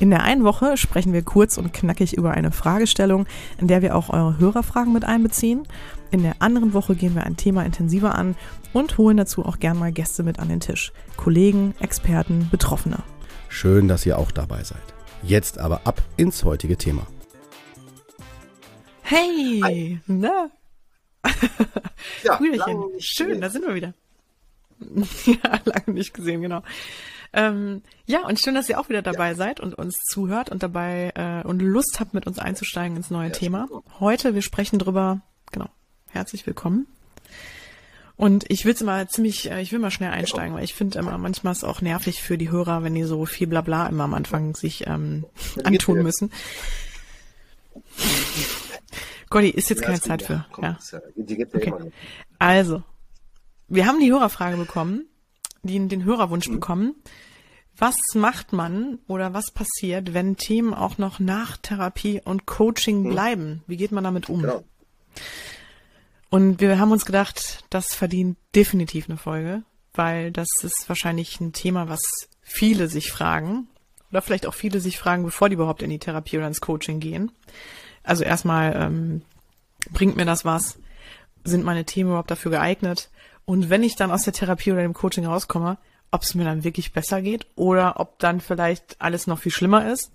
In der einen Woche sprechen wir kurz und knackig über eine Fragestellung, in der wir auch eure Hörerfragen mit einbeziehen. In der anderen Woche gehen wir ein Thema intensiver an und holen dazu auch gern mal Gäste mit an den Tisch. Kollegen, Experten, Betroffene. Schön, dass ihr auch dabei seid. Jetzt aber ab ins heutige Thema. Hey, Hi. na? Ja, Brüderchen, schön, da sind wir wieder. ja, lange nicht gesehen, genau. Ähm, ja, und schön, dass ihr auch wieder dabei ja. seid und uns zuhört und dabei äh, und Lust habt, mit uns einzusteigen ins neue ja, Thema. Heute, wir sprechen drüber, genau, herzlich willkommen. Und ich will es immer ziemlich, äh, ich will mal schnell einsteigen, weil ich finde immer, manchmal ist es auch nervig für die Hörer, wenn die so viel Blabla immer am Anfang sich ähm, antun müssen. Gotti, ist jetzt ja, keine Zeit für. Komm, ja. Okay. Also, wir haben die Hörerfrage bekommen, die, den Hörerwunsch mhm. bekommen. Was macht man oder was passiert, wenn Themen auch noch nach Therapie und Coaching mhm. bleiben? Wie geht man damit um? Genau. Und wir haben uns gedacht, das verdient definitiv eine Folge, weil das ist wahrscheinlich ein Thema, was viele sich fragen oder vielleicht auch viele sich fragen, bevor die überhaupt in die Therapie oder ins Coaching gehen. Also erstmal, ähm, bringt mir das was? Sind meine Themen überhaupt dafür geeignet? Und wenn ich dann aus der Therapie oder dem Coaching rauskomme, ob es mir dann wirklich besser geht oder ob dann vielleicht alles noch viel schlimmer ist,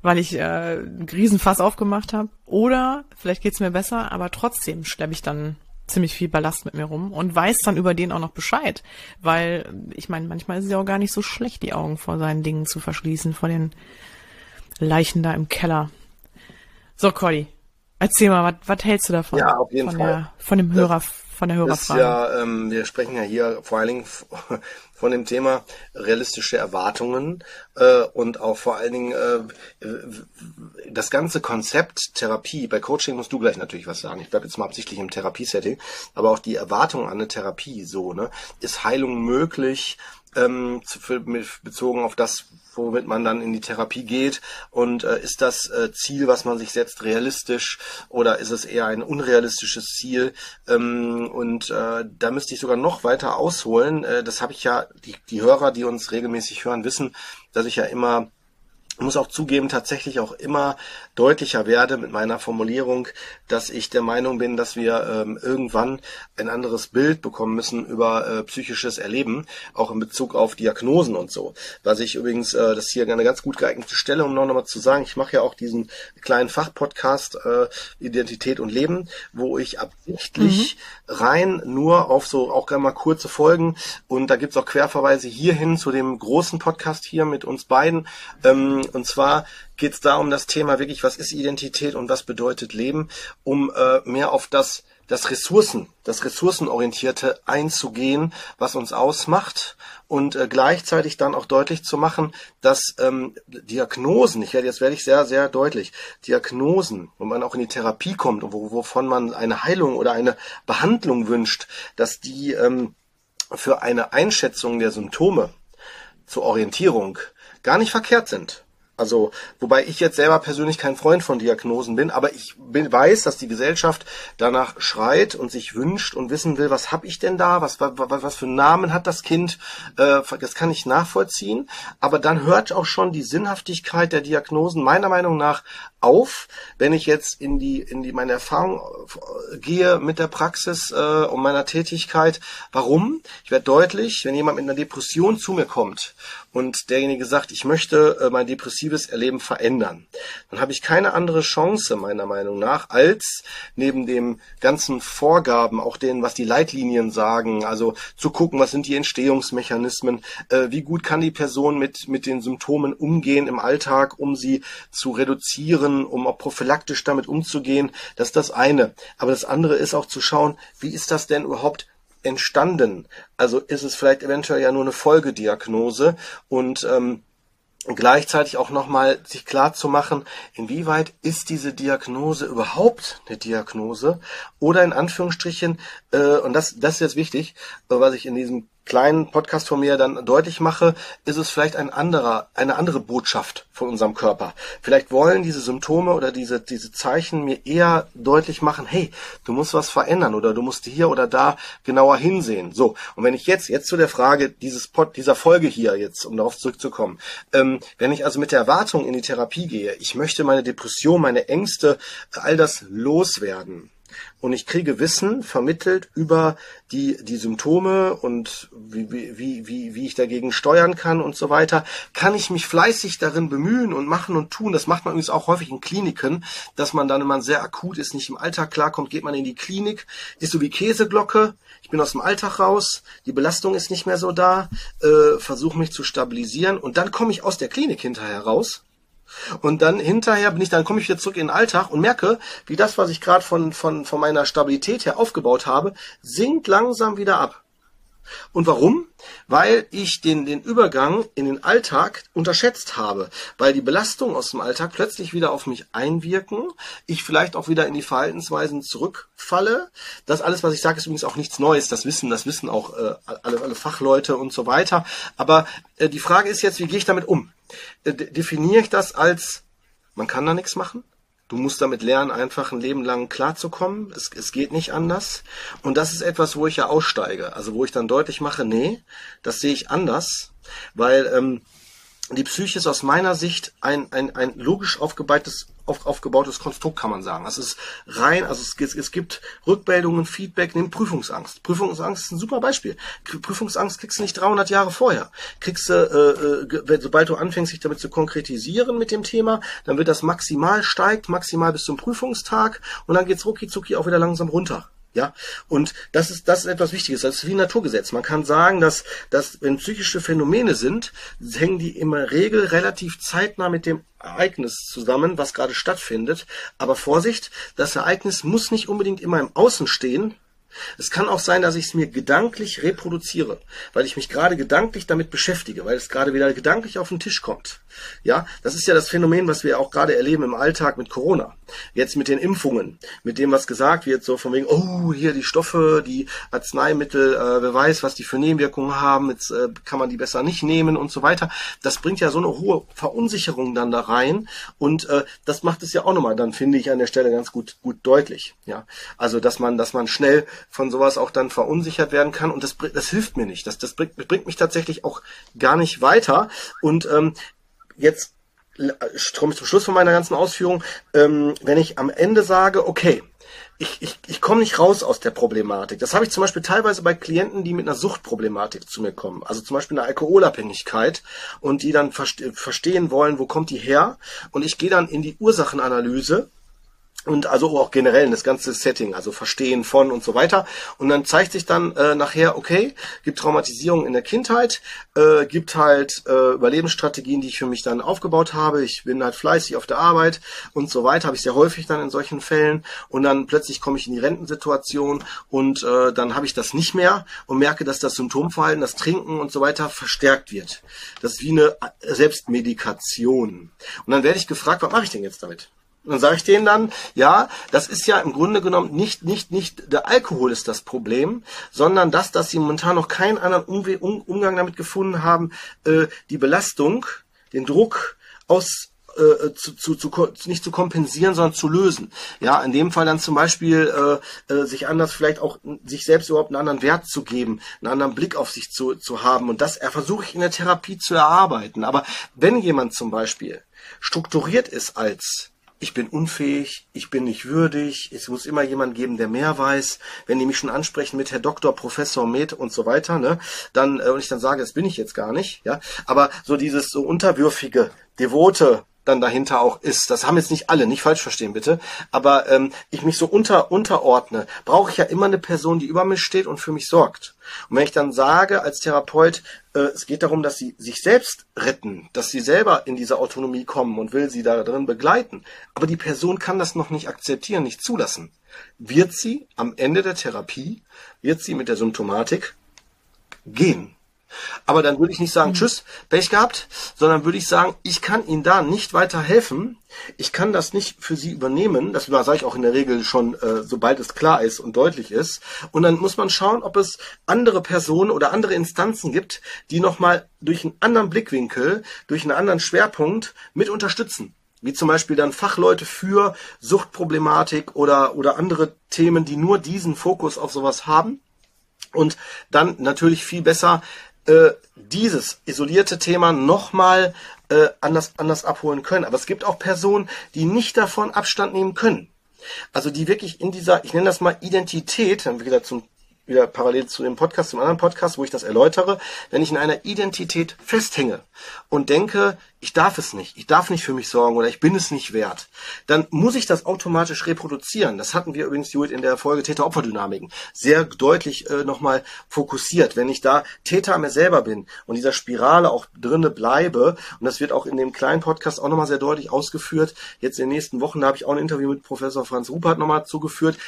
weil ich äh, einen Riesenfass aufgemacht habe. Oder vielleicht geht's mir besser, aber trotzdem schleppe ich dann ziemlich viel Ballast mit mir rum und weiß dann über den auch noch Bescheid. Weil, ich meine, manchmal ist es ja auch gar nicht so schlecht, die Augen vor seinen Dingen zu verschließen, vor den Leichen da im Keller. So, Cody, erzähl mal, was hältst du davon? Ja, auf jeden von Fall. Der, von dem Hörer, das von der Hörerfrage. Ist ja, ähm, wir sprechen ja hier vor allen Dingen von dem Thema realistische Erwartungen äh, und auch vor allen Dingen äh, das ganze Konzept Therapie. Bei Coaching musst du gleich natürlich was sagen. Ich bleibe jetzt mal absichtlich im Therapiesetting, aber auch die Erwartung an eine Therapie so, ne? Ist Heilung möglich? Ähm, zu, mit, bezogen auf das, womit man dann in die Therapie geht. Und äh, ist das äh, Ziel, was man sich setzt, realistisch oder ist es eher ein unrealistisches Ziel? Ähm, und äh, da müsste ich sogar noch weiter ausholen. Äh, das habe ich ja, die, die Hörer, die uns regelmäßig hören, wissen, dass ich ja immer muss auch zugeben, tatsächlich auch immer deutlicher werde mit meiner Formulierung, dass ich der Meinung bin, dass wir ähm, irgendwann ein anderes Bild bekommen müssen über äh, psychisches Erleben, auch in Bezug auf Diagnosen und so. Was ich übrigens, äh, das ist hier eine ganz gut geeignete Stelle, um noch einmal zu sagen, ich mache ja auch diesen kleinen Fachpodcast äh, Identität und Leben, wo ich absichtlich mhm. rein nur auf so auch gerne mal kurze Folgen und da gibt's auch Querverweise hierhin zu dem großen Podcast hier mit uns beiden. Ähm, und zwar geht es da um das Thema wirklich, was ist Identität und was bedeutet Leben, um äh, mehr auf das das Ressourcen, das Ressourcenorientierte einzugehen, was uns ausmacht und äh, gleichzeitig dann auch deutlich zu machen, dass ähm, Diagnosen, ich werde jetzt werde ich sehr sehr deutlich, Diagnosen, wo man auch in die Therapie kommt und wo, wovon man eine Heilung oder eine Behandlung wünscht, dass die ähm, für eine Einschätzung der Symptome zur Orientierung gar nicht verkehrt sind. Also, wobei ich jetzt selber persönlich kein Freund von Diagnosen bin, aber ich bin, weiß, dass die Gesellschaft danach schreit und sich wünscht und wissen will, was habe ich denn da, was, was, was für Namen hat das Kind, äh, das kann ich nachvollziehen. Aber dann hört auch schon die Sinnhaftigkeit der Diagnosen meiner Meinung nach auf, wenn ich jetzt in die, in die meine Erfahrung äh, gehe mit der Praxis äh, und meiner Tätigkeit. Warum? Ich werde deutlich, wenn jemand mit einer Depression zu mir kommt und derjenige sagt, ich möchte äh, mein depressives Erleben verändern, dann habe ich keine andere Chance, meiner Meinung nach, als neben dem ganzen Vorgaben, auch denen, was die Leitlinien sagen, also zu gucken, was sind die Entstehungsmechanismen, äh, wie gut kann die Person mit, mit den Symptomen umgehen im Alltag, um sie zu reduzieren, um auch prophylaktisch damit umzugehen. Das ist das eine. Aber das andere ist auch zu schauen, wie ist das denn überhaupt entstanden? Also ist es vielleicht eventuell ja nur eine Folgediagnose und ähm, gleichzeitig auch nochmal sich klar zu machen, inwieweit ist diese Diagnose überhaupt eine Diagnose oder in Anführungsstrichen, äh, und das, das ist jetzt wichtig, äh, was ich in diesem kleinen Podcast von mir dann deutlich mache, ist es vielleicht ein anderer, eine andere Botschaft von unserem Körper. Vielleicht wollen diese Symptome oder diese, diese Zeichen mir eher deutlich machen, hey, du musst was verändern oder du musst hier oder da genauer hinsehen. So. Und wenn ich jetzt, jetzt zu der Frage dieses Pod, dieser Folge hier jetzt, um darauf zurückzukommen, ähm, wenn ich also mit der Erwartung in die Therapie gehe, ich möchte meine Depression, meine Ängste, all das loswerden, und ich kriege Wissen vermittelt über die, die Symptome und wie, wie, wie, wie ich dagegen steuern kann und so weiter, kann ich mich fleißig darin bemühen und machen und tun. Das macht man übrigens auch häufig in Kliniken, dass man dann, wenn man sehr akut ist, nicht im Alltag klarkommt, geht man in die Klinik, ist so wie Käseglocke, ich bin aus dem Alltag raus, die Belastung ist nicht mehr so da, äh, versuche mich zu stabilisieren. Und dann komme ich aus der Klinik hinterher raus und dann hinterher bin ich, dann komme ich wieder zurück in den Alltag und merke, wie das, was ich gerade von, von, von meiner Stabilität her aufgebaut habe, sinkt langsam wieder ab. Und warum? Weil ich den, den Übergang in den Alltag unterschätzt habe, weil die Belastungen aus dem Alltag plötzlich wieder auf mich einwirken, ich vielleicht auch wieder in die Verhaltensweisen zurückfalle. Das alles, was ich sage, ist übrigens auch nichts Neues. Das wissen, das wissen auch äh, alle, alle Fachleute und so weiter. Aber äh, die Frage ist jetzt, wie gehe ich damit um? Definiere ich das als, man kann da nichts machen? Du musst damit lernen, einfach ein Leben lang klarzukommen. Es, es geht nicht anders. Und das ist etwas, wo ich ja aussteige. Also wo ich dann deutlich mache, nee, das sehe ich anders, weil ähm, die Psyche ist aus meiner Sicht ein, ein, ein logisch aufgebautes, auf, aufgebautes Konstrukt, kann man sagen. Es ist rein, also es, es gibt Rückmeldungen, Feedback, neben Prüfungsangst. Prüfungsangst ist ein super Beispiel. Prüfungsangst kriegst du nicht 300 Jahre vorher. Kriegst du, äh, äh, sobald du anfängst, dich damit zu konkretisieren mit dem Thema, dann wird das maximal steigt, maximal bis zum Prüfungstag und dann geht's rucki zucki auch wieder langsam runter. Ja, und das ist, das ist etwas Wichtiges. Das ist wie ein Naturgesetz. Man kann sagen, dass, dass wenn psychische Phänomene sind, hängen die immer Regel relativ zeitnah mit dem Ereignis zusammen, was gerade stattfindet. Aber Vorsicht, das Ereignis muss nicht unbedingt immer im Außen stehen, es kann auch sein, dass ich es mir gedanklich reproduziere, weil ich mich gerade gedanklich damit beschäftige, weil es gerade wieder gedanklich auf den Tisch kommt. Ja, das ist ja das Phänomen, was wir auch gerade erleben im Alltag mit Corona. Jetzt mit den Impfungen, mit dem, was gesagt wird, so von wegen, oh, hier die Stoffe, die Arzneimittel, äh, wer weiß, was die für Nebenwirkungen haben, jetzt äh, kann man die besser nicht nehmen und so weiter. Das bringt ja so eine hohe Verunsicherung dann da rein und äh, das macht es ja auch nochmal, dann finde ich an der Stelle ganz gut, gut deutlich. Ja, also dass man, dass man schnell von sowas auch dann verunsichert werden kann und das, das hilft mir nicht. Das, das bringt, bringt mich tatsächlich auch gar nicht weiter und ähm, jetzt komme ich zum Schluss von meiner ganzen Ausführung, ähm, wenn ich am Ende sage, okay, ich, ich, ich komme nicht raus aus der Problematik. Das habe ich zum Beispiel teilweise bei Klienten, die mit einer Suchtproblematik zu mir kommen. Also zum Beispiel eine Alkoholabhängigkeit und die dann verste verstehen wollen, wo kommt die her. Und ich gehe dann in die Ursachenanalyse und also auch generell das ganze Setting, also Verstehen von und so weiter. Und dann zeigt sich dann äh, nachher, okay, gibt Traumatisierung in der Kindheit, äh, gibt halt äh, Überlebensstrategien, die ich für mich dann aufgebaut habe. Ich bin halt fleißig auf der Arbeit und so weiter, habe ich sehr häufig dann in solchen Fällen. Und dann plötzlich komme ich in die Rentensituation und äh, dann habe ich das nicht mehr und merke, dass das Symptomverhalten, das Trinken und so weiter verstärkt wird. Das ist wie eine Selbstmedikation. Und dann werde ich gefragt, was mache ich denn jetzt damit? Dann sage ich denen dann, ja, das ist ja im Grunde genommen nicht, nicht, nicht der Alkohol ist das Problem, sondern das, dass sie momentan noch keinen anderen Umwe um Umgang damit gefunden haben, äh, die Belastung, den Druck aus äh, zu, zu, zu, nicht zu kompensieren, sondern zu lösen. Ja, in dem Fall dann zum Beispiel äh, äh, sich anders vielleicht auch sich selbst überhaupt einen anderen Wert zu geben, einen anderen Blick auf sich zu, zu haben. Und das versuche ich in der Therapie zu erarbeiten. Aber wenn jemand zum Beispiel strukturiert ist als ich bin unfähig, ich bin nicht würdig, es muss immer jemand geben, der mehr weiß. Wenn die mich schon ansprechen mit Herr Doktor, Professor, Med und so weiter, ne, dann äh, und ich dann sage, das bin ich jetzt gar nicht, ja. Aber so dieses so unterwürfige, devote, dann dahinter auch ist. Das haben jetzt nicht alle, nicht falsch verstehen bitte. Aber ähm, ich mich so unter unterordne, brauche ich ja immer eine Person, die über mich steht und für mich sorgt. Und wenn ich dann sage als Therapeut, äh, es geht darum, dass sie sich selbst retten, dass sie selber in diese Autonomie kommen und will sie da drin begleiten, aber die Person kann das noch nicht akzeptieren, nicht zulassen, wird sie am Ende der Therapie, wird sie mit der Symptomatik gehen. Aber dann würde ich nicht sagen, mhm. tschüss, Pech gehabt, sondern würde ich sagen, ich kann Ihnen da nicht weiter helfen. Ich kann das nicht für Sie übernehmen. Das sage ich auch in der Regel schon, äh, sobald es klar ist und deutlich ist. Und dann muss man schauen, ob es andere Personen oder andere Instanzen gibt, die nochmal durch einen anderen Blickwinkel, durch einen anderen Schwerpunkt mit unterstützen wie zum Beispiel dann Fachleute für Suchtproblematik oder, oder andere Themen, die nur diesen Fokus auf sowas haben und dann natürlich viel besser äh, dieses isolierte Thema nochmal äh, anders, anders abholen können. Aber es gibt auch Personen, die nicht davon Abstand nehmen können. Also die wirklich in dieser, ich nenne das mal Identität, dann wieder zum wieder parallel zu dem Podcast, zum anderen Podcast, wo ich das erläutere, wenn ich in einer Identität festhänge und denke, ich darf es nicht, ich darf nicht für mich sorgen oder ich bin es nicht wert, dann muss ich das automatisch reproduzieren. Das hatten wir übrigens, Judith, in der Folge Täter-Opfer-Dynamiken sehr deutlich äh, nochmal fokussiert. Wenn ich da Täter mir selber bin und dieser Spirale auch drinne bleibe, und das wird auch in dem kleinen Podcast auch nochmal sehr deutlich ausgeführt, jetzt in den nächsten Wochen, da habe ich auch ein Interview mit Professor Franz Rupert nochmal zugeführt,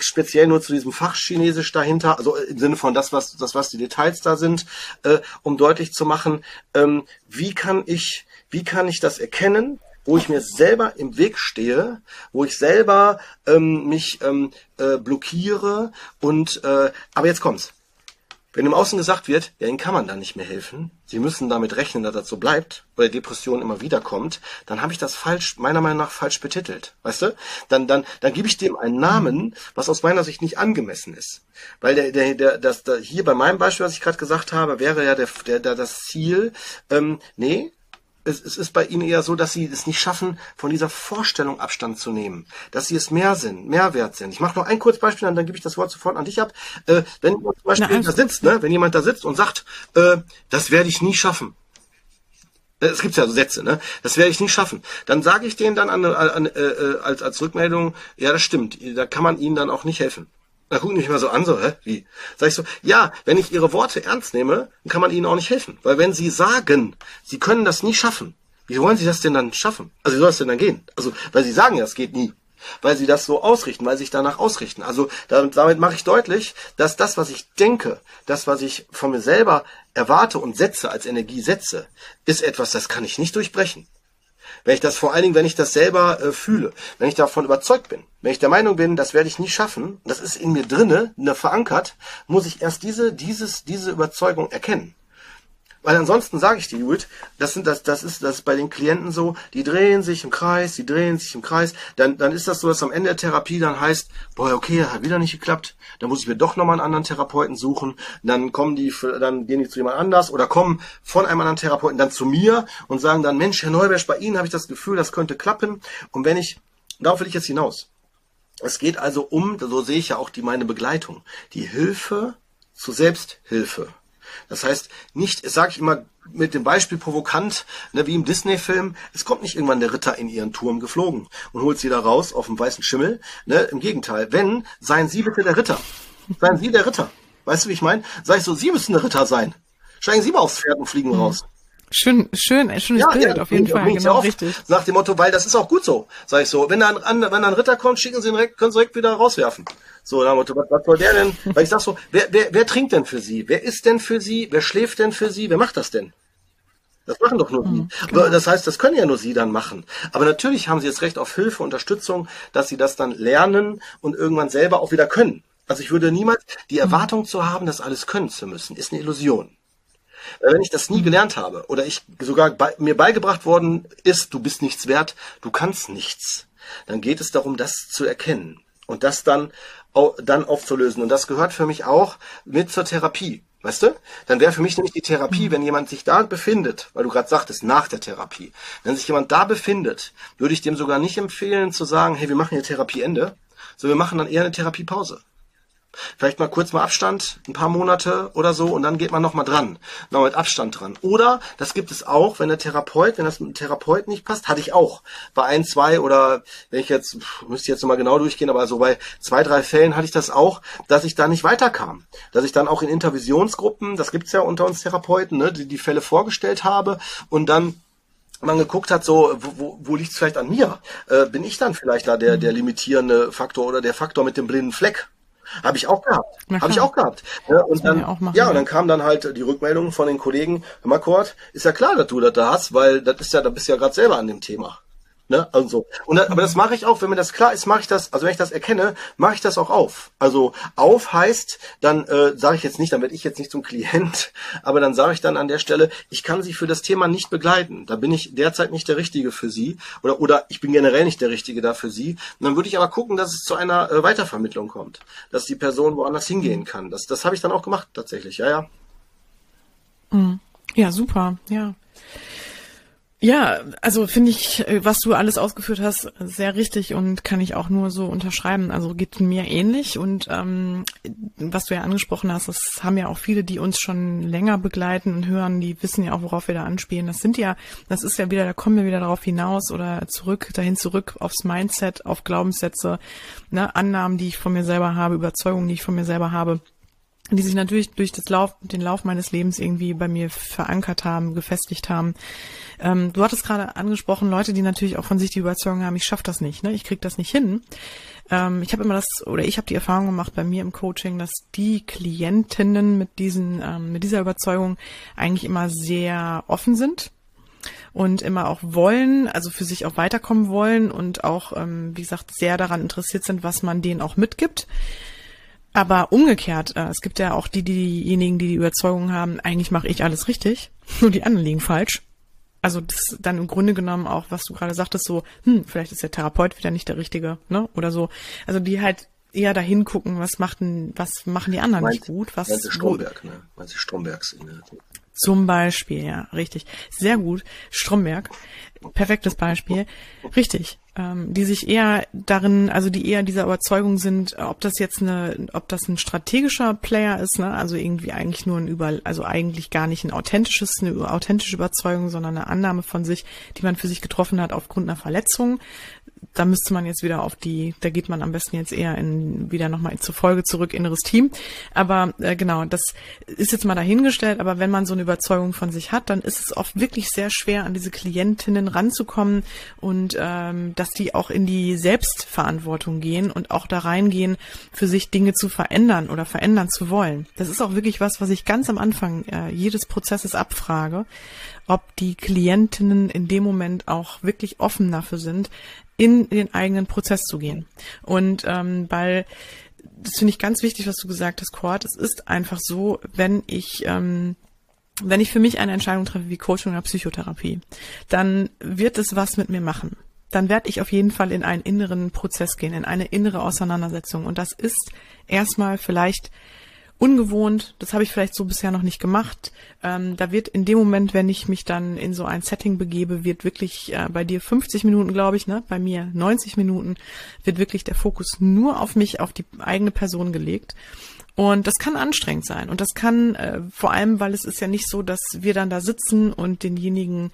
speziell nur zu diesem Fach Chinesisch dahinter, also im Sinne von das, was, das, was die Details da sind, äh, um deutlich zu machen, ähm, wie kann ich wie kann ich das erkennen, wo ich mir selber im Weg stehe, wo ich selber ähm, mich ähm, äh, blockiere und äh, aber jetzt kommt's. Wenn im Außen gesagt wird, ja, Ihnen kann man da nicht mehr helfen, Sie müssen damit rechnen, dass das so bleibt, oder Depression immer wieder kommt, dann habe ich das falsch, meiner Meinung nach falsch betitelt. Weißt du? Dann, dann, dann gebe ich dem einen Namen, was aus meiner Sicht nicht angemessen ist. Weil der, der, der, das, der hier bei meinem Beispiel, was ich gerade gesagt habe, wäre ja der, der, der das Ziel, ähm, nee, es, es ist bei ihnen eher so, dass sie es nicht schaffen, von dieser Vorstellung Abstand zu nehmen, dass sie es mehr sind, mehr wert sind. Ich mache noch ein kurzes Beispiel, dann, dann gebe ich das Wort sofort an dich ab. Äh, wenn zum Beispiel Na, da sitzt, ne, wenn jemand da sitzt und sagt, äh, das werde ich nie schaffen. Äh, es gibt ja so Sätze, ne? Das werde ich nie schaffen. Dann sage ich denen dann an, an, an, äh, als, als Rückmeldung, ja, das stimmt. Da kann man ihnen dann auch nicht helfen. Da gucken die mich mal so an, so, hä, wie? Sag ich so, ja, wenn ich ihre Worte ernst nehme, dann kann man ihnen auch nicht helfen. Weil wenn sie sagen, sie können das nie schaffen, wie wollen sie das denn dann schaffen? Also wie soll es denn dann gehen? Also, weil sie sagen ja, es geht nie. Weil sie das so ausrichten, weil sie sich danach ausrichten. Also damit, damit mache ich deutlich, dass das, was ich denke, das, was ich von mir selber erwarte und setze, als Energie setze, ist etwas, das kann ich nicht durchbrechen. Wenn ich das vor allen Dingen, wenn ich das selber äh, fühle, wenn ich davon überzeugt bin, wenn ich der Meinung bin, das werde ich nie schaffen, das ist in mir drinne, ne, verankert, muss ich erst diese, dieses, diese Überzeugung erkennen. Weil ansonsten sage ich dir, Judith, das sind das, das ist das bei den Klienten so, die drehen sich im Kreis, die drehen sich im Kreis, dann, dann ist das so, dass am Ende der Therapie dann heißt, boah, okay, hat wieder nicht geklappt, dann muss ich mir doch nochmal einen anderen Therapeuten suchen, dann kommen die, dann gehen die zu jemand anders oder kommen von einem anderen Therapeuten dann zu mir und sagen dann, Mensch, Herr Neubersch, bei Ihnen habe ich das Gefühl, das könnte klappen. Und wenn ich, darauf will ich jetzt hinaus. Es geht also um, so sehe ich ja auch die meine Begleitung, die Hilfe zur Selbsthilfe. Das heißt, nicht, sage ich immer mit dem Beispiel provokant, ne, wie im Disney-Film, es kommt nicht irgendwann der Ritter in ihren Turm geflogen und holt sie da raus auf dem weißen Schimmel. Ne? Im Gegenteil, wenn, seien Sie bitte der Ritter. Seien Sie der Ritter. Weißt du, wie ich meine? Sag ich so, Sie müssen der Ritter sein. Steigen Sie mal aufs Pferd und fliegen mhm. raus. Schön, schön, schönes ja, Bild, ja, auf jeden Fall, genau, richtig. Nach dem Motto, weil das ist auch gut so, sag ich so. Wenn da ein, wenn da ein Ritter kommt, schicken Sie ihn direkt, können Sie direkt wieder rauswerfen. So, nach dem Motto, was, was soll der denn? Weil ich sag so, wer, wer, wer trinkt denn für Sie? Wer isst denn für Sie? Wer schläft denn für Sie? Wer macht das denn? Das machen doch nur Sie. Mhm, genau. Das heißt, das können ja nur Sie dann machen. Aber natürlich haben Sie jetzt Recht auf Hilfe, Unterstützung, dass Sie das dann lernen und irgendwann selber auch wieder können. Also ich würde niemals die mhm. Erwartung zu haben, das alles können zu müssen, ist eine Illusion. Wenn ich das nie gelernt habe oder ich sogar bei, mir beigebracht worden ist, du bist nichts wert, du kannst nichts, dann geht es darum, das zu erkennen und das dann, dann aufzulösen. Und das gehört für mich auch mit zur Therapie. Weißt du? Dann wäre für mich nämlich die Therapie, wenn jemand sich da befindet, weil du gerade sagtest, nach der Therapie, wenn sich jemand da befindet, würde ich dem sogar nicht empfehlen zu sagen, hey, wir machen hier Therapieende, sondern wir machen dann eher eine Therapiepause. Vielleicht mal kurz mal Abstand, ein paar Monate oder so und dann geht man nochmal dran. Noch mit Abstand dran. Oder, das gibt es auch, wenn der Therapeut, wenn das mit dem Therapeut nicht passt, hatte ich auch. Bei ein, zwei oder, wenn ich jetzt, müsste jetzt nochmal genau durchgehen, aber so bei zwei, drei Fällen hatte ich das auch, dass ich da nicht weiterkam. Dass ich dann auch in Intervisionsgruppen, das gibt's ja unter uns Therapeuten, ne, die, die Fälle vorgestellt habe und dann man geguckt hat, so, wo, wo, wo liegt es vielleicht an mir? Äh, bin ich dann vielleicht da der, der limitierende Faktor oder der Faktor mit dem blinden Fleck? Habe ich auch gehabt. Habe ich auch gehabt. Ja, und dann, ja, ja, und dann kam dann halt die Rückmeldung von den Kollegen, hör mal, Kurt, ist ja klar, dass du das da hast, weil das ist ja, da bist du ja gerade selber an dem Thema. Ne? Also, und das, aber das mache ich auch, wenn mir das klar ist, mache ich das, also wenn ich das erkenne, mache ich das auch auf. Also auf heißt, dann äh, sage ich jetzt nicht, dann werde ich jetzt nicht zum Klient, aber dann sage ich dann an der Stelle, ich kann Sie für das Thema nicht begleiten. Da bin ich derzeit nicht der Richtige für Sie oder oder ich bin generell nicht der Richtige da für Sie. Und dann würde ich aber gucken, dass es zu einer äh, Weitervermittlung kommt, dass die Person woanders hingehen kann. Das, das habe ich dann auch gemacht tatsächlich. Ja, ja. Mhm. Ja, super. Ja. Ja, also finde ich, äh, was du alles ausgeführt hast, sehr richtig und kann ich auch nur so unterschreiben. Also geht mir ähnlich und ähm, was du ja angesprochen hast, das haben ja auch viele, die uns schon länger begleiten und hören, die wissen ja auch, worauf wir da anspielen. Das sind ja, das ist ja wieder, da kommen wir wieder darauf hinaus oder zurück, dahin zurück aufs Mindset, auf Glaubenssätze, ne, Annahmen, die ich von mir selber habe, Überzeugungen, die ich von mir selber habe die sich natürlich durch das Lauf, den Lauf meines Lebens irgendwie bei mir verankert haben, gefestigt haben. Ähm, du hattest gerade angesprochen, Leute, die natürlich auch von sich die Überzeugung haben, ich schaffe das nicht, ne? ich krieg das nicht hin. Ähm, ich habe immer das, oder ich habe die Erfahrung gemacht bei mir im Coaching, dass die Klientinnen mit diesen, ähm, mit dieser Überzeugung eigentlich immer sehr offen sind und immer auch wollen, also für sich auch weiterkommen wollen und auch, ähm, wie gesagt, sehr daran interessiert sind, was man denen auch mitgibt. Aber umgekehrt, äh, es gibt ja auch die, diejenigen, die die Überzeugung haben, eigentlich mache ich alles richtig, nur die anderen liegen falsch. Also das dann im Grunde genommen auch, was du gerade sagtest, so, hm, vielleicht ist der Therapeut wieder nicht der Richtige, ne? Oder so. Also die halt eher dahin gucken, was machten, was machen die anderen Meinst, nicht gut, was. Meinst du Stromberg, ne? Meinst du Strombergs? Zum Beispiel, ja, richtig. Sehr gut. Stromberg, perfektes Beispiel. Richtig. Ähm, die sich eher darin, also die eher dieser Überzeugung sind, ob das jetzt eine, ob das ein strategischer Player ist, ne? also irgendwie eigentlich nur ein über, also eigentlich gar nicht ein authentisches, eine authentische Überzeugung, sondern eine Annahme von sich, die man für sich getroffen hat aufgrund einer Verletzung, da müsste man jetzt wieder auf die, da geht man am besten jetzt eher in wieder nochmal zur Folge zurück, inneres Team. Aber äh, genau, das ist jetzt mal dahingestellt, aber wenn man so eine Überzeugung von sich hat, dann ist es oft wirklich sehr schwer, an diese Klientinnen ranzukommen und ähm, dass die auch in die Selbstverantwortung gehen und auch da reingehen, für sich Dinge zu verändern oder verändern zu wollen. Das ist auch wirklich was, was ich ganz am Anfang äh, jedes Prozesses abfrage, ob die Klientinnen in dem Moment auch wirklich offen dafür sind, in den eigenen Prozess zu gehen. Und ähm, weil das finde ich ganz wichtig, was du gesagt hast, Cord. Es ist einfach so, wenn ich ähm, wenn ich für mich eine Entscheidung treffe wie Coaching oder Psychotherapie, dann wird es was mit mir machen. Dann werde ich auf jeden Fall in einen inneren Prozess gehen, in eine innere Auseinandersetzung. Und das ist erstmal vielleicht ungewohnt, das habe ich vielleicht so bisher noch nicht gemacht. Ähm, da wird in dem Moment, wenn ich mich dann in so ein Setting begebe, wird wirklich äh, bei dir 50 Minuten, glaube ich, ne, bei mir 90 Minuten, wird wirklich der Fokus nur auf mich, auf die eigene Person gelegt. Und das kann anstrengend sein. Und das kann äh, vor allem, weil es ist ja nicht so, dass wir dann da sitzen und denjenigen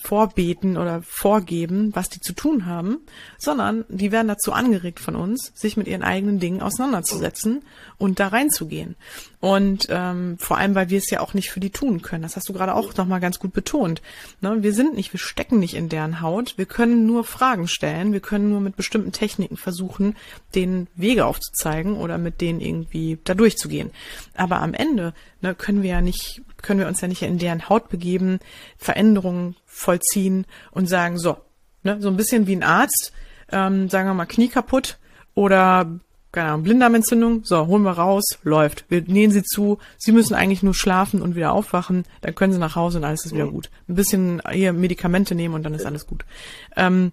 vorbeten oder vorgeben, was die zu tun haben, sondern die werden dazu angeregt von uns, sich mit ihren eigenen Dingen auseinanderzusetzen und da reinzugehen. Und ähm, vor allem, weil wir es ja auch nicht für die tun können. Das hast du gerade auch nochmal ganz gut betont. Ne? Wir sind nicht, wir stecken nicht in deren Haut. Wir können nur Fragen stellen. Wir können nur mit bestimmten Techniken versuchen, den Wege aufzuzeigen oder mit denen irgendwie da durchzugehen. Aber am Ende ne, können wir ja nicht können wir uns ja nicht in deren Haut begeben, Veränderungen vollziehen und sagen, so, ne, so ein bisschen wie ein Arzt, ähm, sagen wir mal Knie kaputt oder keine Ahnung, Blinddarmentzündung, so, holen wir raus, läuft. Wir nähen sie zu, sie müssen eigentlich nur schlafen und wieder aufwachen, dann können sie nach Hause und alles ist wieder gut. Ein bisschen hier Medikamente nehmen und dann ist alles gut. Ähm,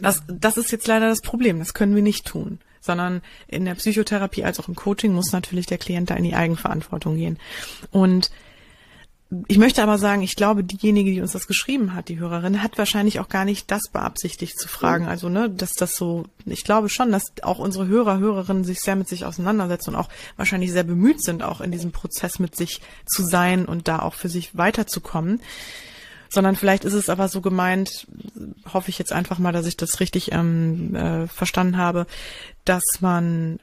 das, das ist jetzt leider das Problem, das können wir nicht tun sondern in der Psychotherapie als auch im Coaching muss natürlich der Klient da in die Eigenverantwortung gehen. Und ich möchte aber sagen, ich glaube, diejenige, die uns das geschrieben hat, die Hörerin, hat wahrscheinlich auch gar nicht das beabsichtigt zu fragen. Also, ne, dass das so, ich glaube schon, dass auch unsere Hörer, Hörerinnen sich sehr mit sich auseinandersetzen und auch wahrscheinlich sehr bemüht sind, auch in diesem Prozess mit sich zu sein und da auch für sich weiterzukommen. Sondern vielleicht ist es aber so gemeint, hoffe ich jetzt einfach mal, dass ich das richtig ähm, äh, verstanden habe, dass man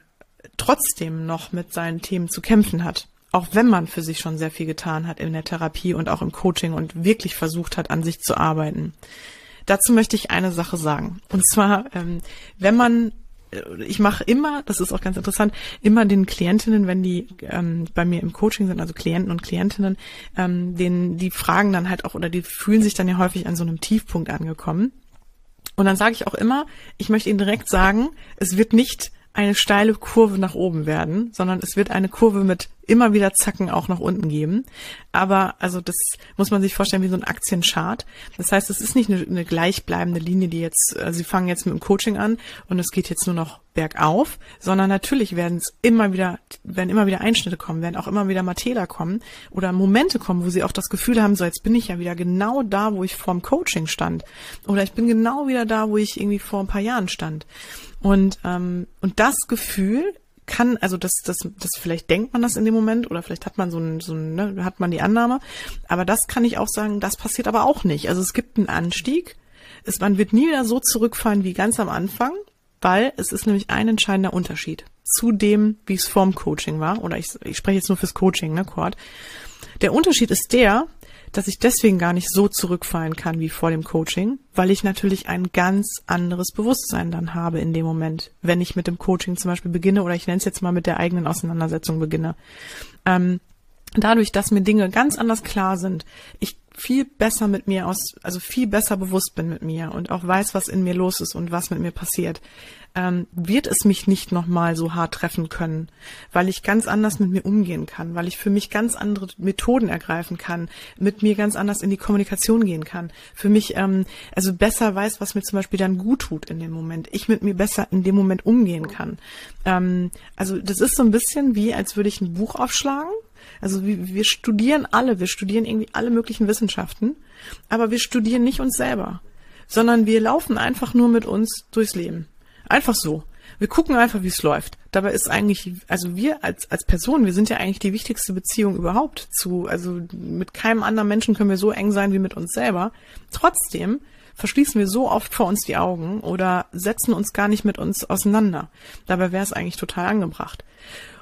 trotzdem noch mit seinen Themen zu kämpfen hat auch wenn man für sich schon sehr viel getan hat in der Therapie und auch im Coaching und wirklich versucht hat, an sich zu arbeiten. Dazu möchte ich eine Sache sagen. Und zwar, ähm, wenn man ich mache immer, das ist auch ganz interessant, immer den Klientinnen, wenn die ähm, bei mir im Coaching sind, also Klienten und Klientinnen, ähm, den, die fragen dann halt auch oder die fühlen sich dann ja häufig an so einem Tiefpunkt angekommen. Und dann sage ich auch immer, ich möchte Ihnen direkt sagen, es wird nicht eine steile Kurve nach oben werden, sondern es wird eine Kurve mit immer wieder Zacken auch nach unten geben. Aber also das muss man sich vorstellen wie so ein Aktienchart. Das heißt, es ist nicht eine, eine gleichbleibende Linie, die jetzt, also Sie fangen jetzt mit dem Coaching an und es geht jetzt nur noch bergauf, sondern natürlich werden es immer wieder, werden immer wieder Einschnitte kommen, werden auch immer wieder Matela kommen oder Momente kommen, wo Sie auch das Gefühl haben, so jetzt bin ich ja wieder genau da, wo ich vor dem Coaching stand. Oder ich bin genau wieder da, wo ich irgendwie vor ein paar Jahren stand. Und, ähm, und das Gefühl kann, also das, das, das vielleicht denkt man das in dem Moment oder vielleicht hat man so ein, so ein, ne, hat man die Annahme, aber das kann ich auch sagen, das passiert aber auch nicht. Also es gibt einen Anstieg, es, man wird nie wieder so zurückfallen wie ganz am Anfang, weil es ist nämlich ein entscheidender Unterschied zu dem, wie es vorm Coaching war, oder ich, ich spreche jetzt nur fürs Coaching, ne, Cord. Der Unterschied ist der, dass ich deswegen gar nicht so zurückfallen kann wie vor dem Coaching, weil ich natürlich ein ganz anderes Bewusstsein dann habe in dem Moment, wenn ich mit dem Coaching zum Beispiel beginne oder ich nenne es jetzt mal mit der eigenen Auseinandersetzung beginne. Ähm, dadurch, dass mir Dinge ganz anders klar sind, ich viel besser mit mir aus, also viel besser bewusst bin mit mir und auch weiß, was in mir los ist und was mit mir passiert, ähm, wird es mich nicht nochmal so hart treffen können, weil ich ganz anders mit mir umgehen kann, weil ich für mich ganz andere Methoden ergreifen kann, mit mir ganz anders in die Kommunikation gehen kann, für mich ähm, also besser weiß, was mir zum Beispiel dann gut tut in dem Moment, ich mit mir besser in dem Moment umgehen kann. Ähm, also das ist so ein bisschen wie, als würde ich ein Buch aufschlagen. Also wir, wir studieren alle, wir studieren irgendwie alle möglichen Wissenschaften, aber wir studieren nicht uns selber, sondern wir laufen einfach nur mit uns durchs Leben. Einfach so. Wir gucken einfach, wie es läuft. Dabei ist eigentlich, also wir als, als Person, wir sind ja eigentlich die wichtigste Beziehung überhaupt zu, also mit keinem anderen Menschen können wir so eng sein wie mit uns selber. Trotzdem verschließen wir so oft vor uns die Augen oder setzen uns gar nicht mit uns auseinander. Dabei wäre es eigentlich total angebracht.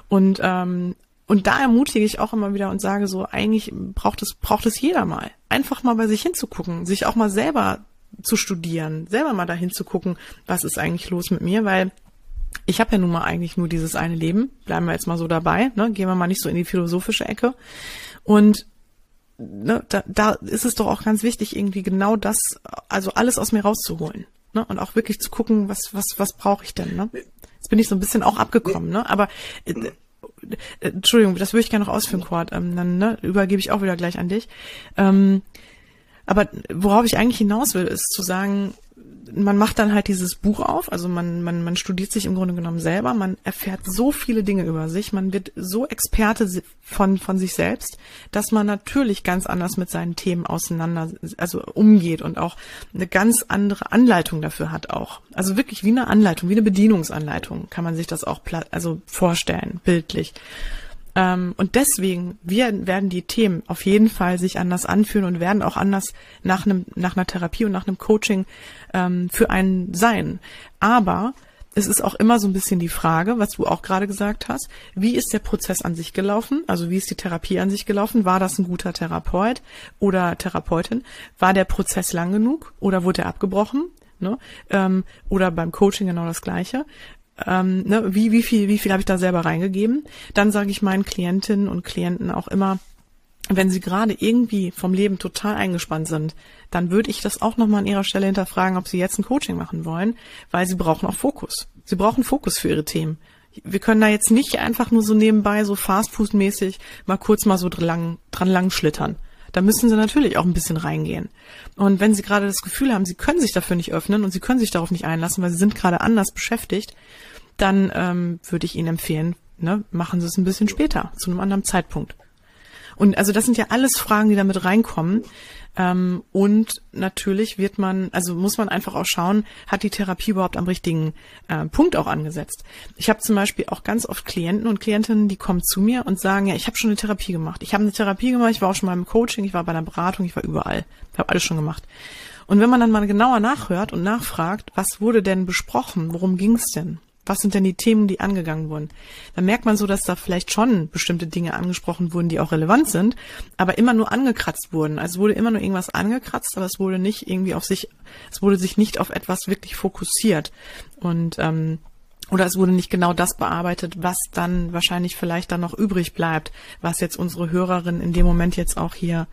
Und, ähm, und da ermutige ich auch immer wieder und sage so, eigentlich braucht es, braucht es jeder mal. Einfach mal bei sich hinzugucken, sich auch mal selber zu studieren, selber mal dahin zu gucken, was ist eigentlich los mit mir, weil ich habe ja nun mal eigentlich nur dieses eine Leben, bleiben wir jetzt mal so dabei, ne? gehen wir mal nicht so in die philosophische Ecke. Und ne, da, da ist es doch auch ganz wichtig, irgendwie genau das, also alles aus mir rauszuholen. Ne? Und auch wirklich zu gucken, was, was, was brauche ich denn? Ne? Jetzt bin ich so ein bisschen auch abgekommen, ne? Aber äh, Entschuldigung, das würde ich gerne noch ausführen, Quad. Ähm, dann ne, übergebe ich auch wieder gleich an dich. Ähm, aber worauf ich eigentlich hinaus will, ist zu sagen, man macht dann halt dieses Buch auf, also man, man, man studiert sich im Grunde genommen selber, man erfährt so viele Dinge über sich, man wird so Experte von, von sich selbst, dass man natürlich ganz anders mit seinen Themen auseinander, also umgeht und auch eine ganz andere Anleitung dafür hat auch. Also wirklich wie eine Anleitung, wie eine Bedienungsanleitung kann man sich das auch also vorstellen, bildlich. Ähm, und deswegen wir, werden die Themen auf jeden Fall sich anders anfühlen und werden auch anders nach einem nach einer Therapie und nach einem Coaching ähm, für einen sein. Aber es ist auch immer so ein bisschen die Frage, was du auch gerade gesagt hast, wie ist der Prozess an sich gelaufen? Also wie ist die Therapie an sich gelaufen? War das ein guter Therapeut oder Therapeutin? War der Prozess lang genug oder wurde er abgebrochen? Ne? Ähm, oder beim Coaching genau das Gleiche ähm, ne, wie, wie viel, wie viel habe ich da selber reingegeben. Dann sage ich meinen Klientinnen und Klienten auch immer, wenn sie gerade irgendwie vom Leben total eingespannt sind, dann würde ich das auch nochmal an ihrer Stelle hinterfragen, ob sie jetzt ein Coaching machen wollen, weil sie brauchen auch Fokus. Sie brauchen Fokus für ihre Themen. Wir können da jetzt nicht einfach nur so nebenbei so Fastfood-mäßig mal kurz mal so dran lang, dran lang schlittern. Da müssen sie natürlich auch ein bisschen reingehen. Und wenn sie gerade das Gefühl haben, sie können sich dafür nicht öffnen und sie können sich darauf nicht einlassen, weil sie sind gerade anders beschäftigt, dann ähm, würde ich Ihnen empfehlen, ne, machen Sie es ein bisschen später, zu einem anderen Zeitpunkt. Und also das sind ja alles Fragen, die damit reinkommen. Ähm, und natürlich wird man, also muss man einfach auch schauen, hat die Therapie überhaupt am richtigen äh, Punkt auch angesetzt. Ich habe zum Beispiel auch ganz oft Klienten und Klientinnen, die kommen zu mir und sagen, ja, ich habe schon eine Therapie gemacht. Ich habe eine Therapie gemacht, ich war auch schon mal im Coaching, ich war bei einer Beratung, ich war überall. Ich habe alles schon gemacht. Und wenn man dann mal genauer nachhört und nachfragt, was wurde denn besprochen, worum ging's denn? Was sind denn die Themen, die angegangen wurden? Dann merkt man so, dass da vielleicht schon bestimmte Dinge angesprochen wurden, die auch relevant sind, aber immer nur angekratzt wurden. Also es wurde immer nur irgendwas angekratzt, aber es wurde nicht irgendwie auf sich, es wurde sich nicht auf etwas wirklich fokussiert. Und ähm, oder es wurde nicht genau das bearbeitet, was dann wahrscheinlich vielleicht dann noch übrig bleibt, was jetzt unsere Hörerin in dem Moment jetzt auch hier